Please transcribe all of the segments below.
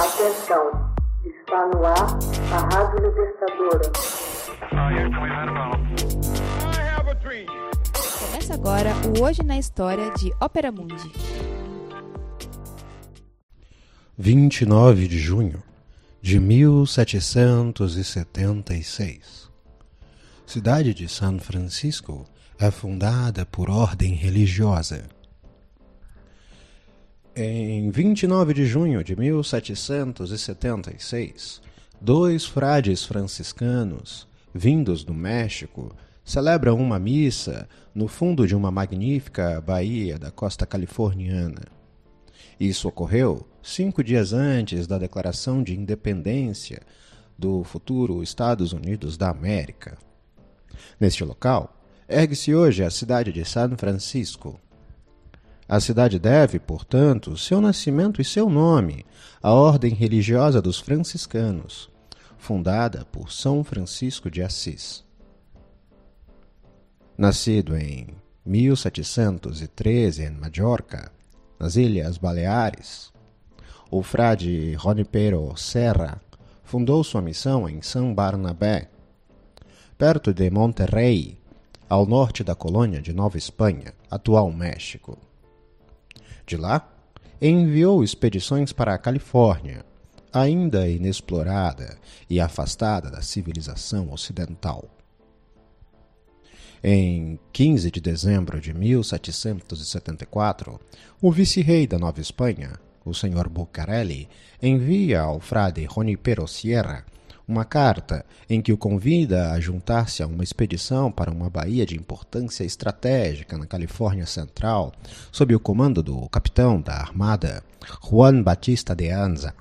Atenção, está no ar a Rádio Libertadora. Começa agora o Hoje na História de Ópera Mundi. 29 de junho de 1776. Cidade de São Francisco é fundada por ordem religiosa. Em 29 de junho de 1776, dois frades franciscanos, vindos do México, celebram uma missa no fundo de uma magnífica baía da costa californiana. Isso ocorreu cinco dias antes da declaração de independência do futuro Estados Unidos da América. Neste local, ergue-se hoje a cidade de São Francisco. A cidade deve, portanto, seu nascimento e seu nome à ordem religiosa dos franciscanos, fundada por São Francisco de Assis. Nascido em 1713 em Majorca, nas Ilhas Baleares, o frade Ronipero Serra fundou sua missão em São Barnabé, perto de Monterrey, ao norte da colônia de Nova Espanha, atual México. De lá, enviou expedições para a Califórnia, ainda inexplorada e afastada da civilização ocidental. Em 15 de dezembro de 1774, o vice-rei da Nova Espanha, o Sr. Bucarelli, envia ao frade Junípero Sierra uma carta em que o convida a juntar-se a uma expedição para uma baía de importância estratégica na Califórnia Central, sob o comando do capitão da armada, Juan Batista de Anza.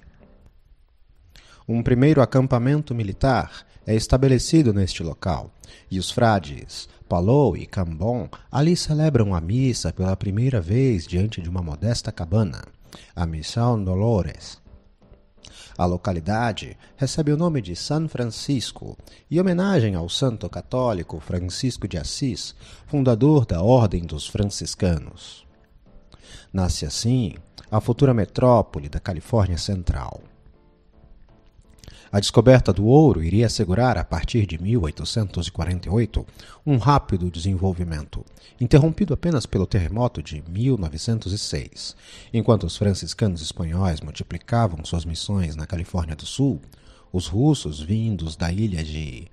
Um primeiro acampamento militar é estabelecido neste local, e os frades Palou e Cambon ali celebram a missa pela primeira vez diante de uma modesta cabana, a Missão Dolores. A localidade recebe o nome de San Francisco, em homenagem ao santo católico Francisco de Assis, fundador da Ordem dos Franciscanos. Nasce assim a futura metrópole da Califórnia Central. A descoberta do ouro iria assegurar, a partir de 1848, um rápido desenvolvimento, interrompido apenas pelo terremoto de 1906. Enquanto os franciscanos espanhóis multiplicavam suas missões na Califórnia do Sul, os russos, vindos da ilha de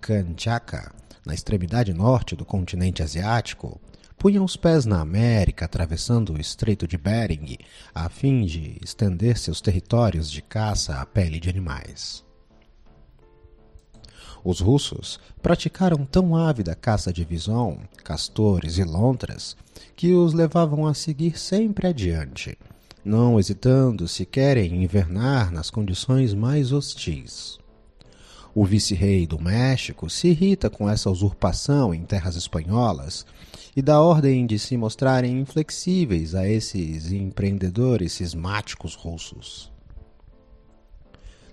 Kamchatka, na extremidade norte do continente asiático, punham os pés na América, atravessando o Estreito de Bering, a fim de estender seus territórios de caça à pele de animais. Os russos praticaram tão ávida caça de visão, castores e lontras que os levavam a seguir sempre adiante, não hesitando sequer em invernar nas condições mais hostis. O vice-rei do México se irrita com essa usurpação em terras espanholas e dá ordem de se mostrarem inflexíveis a esses empreendedores cismáticos russos.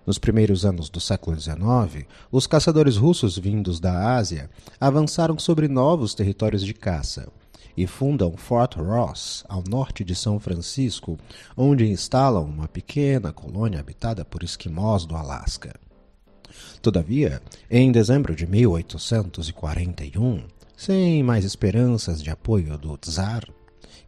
Nos primeiros anos do século XIX, os caçadores russos vindos da Ásia avançaram sobre novos territórios de caça e fundam Fort Ross, ao norte de São Francisco, onde instalam uma pequena colônia habitada por esquimós do Alasca. Todavia, em dezembro de 1841, sem mais esperanças de apoio do czar,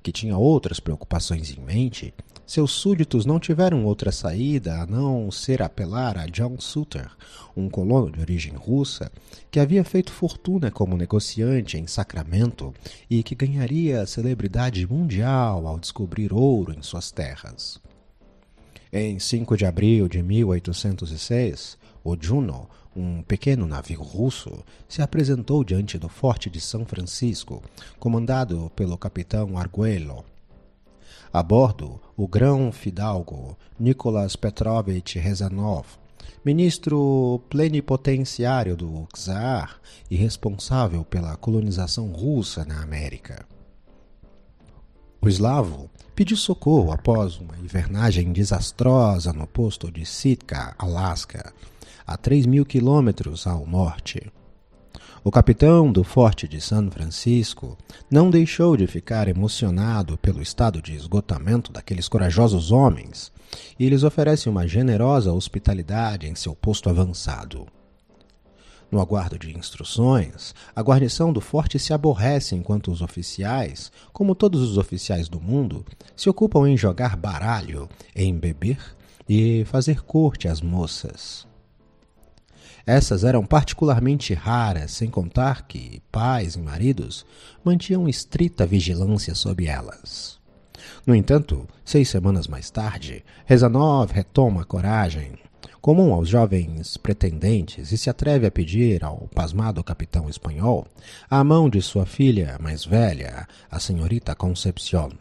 que tinha outras preocupações em mente, seus súditos não tiveram outra saída a não ser apelar a John Suter, um colono de origem russa, que havia feito fortuna como negociante em Sacramento e que ganharia celebridade mundial ao descobrir ouro em suas terras. Em 5 de abril de 1806, o Juno, um pequeno navio russo, se apresentou diante do forte de São Francisco, comandado pelo capitão Arguello. A bordo, o grão-fidalgo Nicolas Petrovich Rezanov, ministro plenipotenciário do czar e responsável pela colonização russa na América. O eslavo pediu socorro após uma invernagem desastrosa no posto de Sitka, Alaska, a 3 mil quilômetros ao norte. O capitão do forte de São Francisco não deixou de ficar emocionado pelo estado de esgotamento daqueles corajosos homens e lhes oferece uma generosa hospitalidade em seu posto avançado. No aguardo de instruções, a guarnição do forte se aborrece enquanto os oficiais, como todos os oficiais do mundo, se ocupam em jogar baralho, em beber e fazer corte às moças. Essas eram particularmente raras, sem contar que pais e maridos mantinham estrita vigilância sobre elas. No entanto, seis semanas mais tarde, Rezanov retoma a coragem, comum aos jovens pretendentes, e se atreve a pedir ao pasmado capitão espanhol a mão de sua filha mais velha, a senhorita Concepción.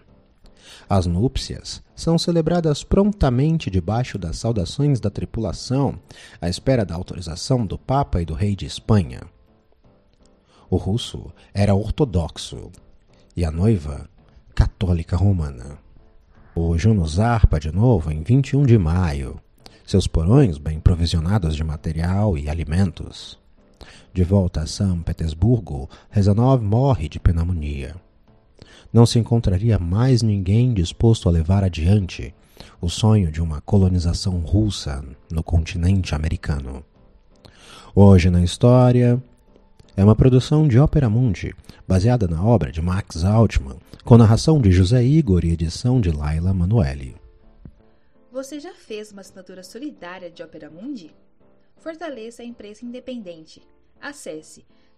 As núpcias são celebradas prontamente debaixo das saudações da tripulação, à espera da autorização do Papa e do Rei de Espanha. O russo era ortodoxo e a noiva católica romana. O Juno zarpa de novo em 21 de maio, seus porões bem provisionados de material e alimentos. De volta a São Petersburgo, Rezanov morre de pneumonia não se encontraria mais ninguém disposto a levar adiante o sonho de uma colonização russa no continente americano. Hoje na História é uma produção de Ópera Mundi, baseada na obra de Max Altman, com narração de José Igor e edição de Laila Manoeli. Você já fez uma assinatura solidária de Ópera Mundi? Fortaleça a imprensa independente. Acesse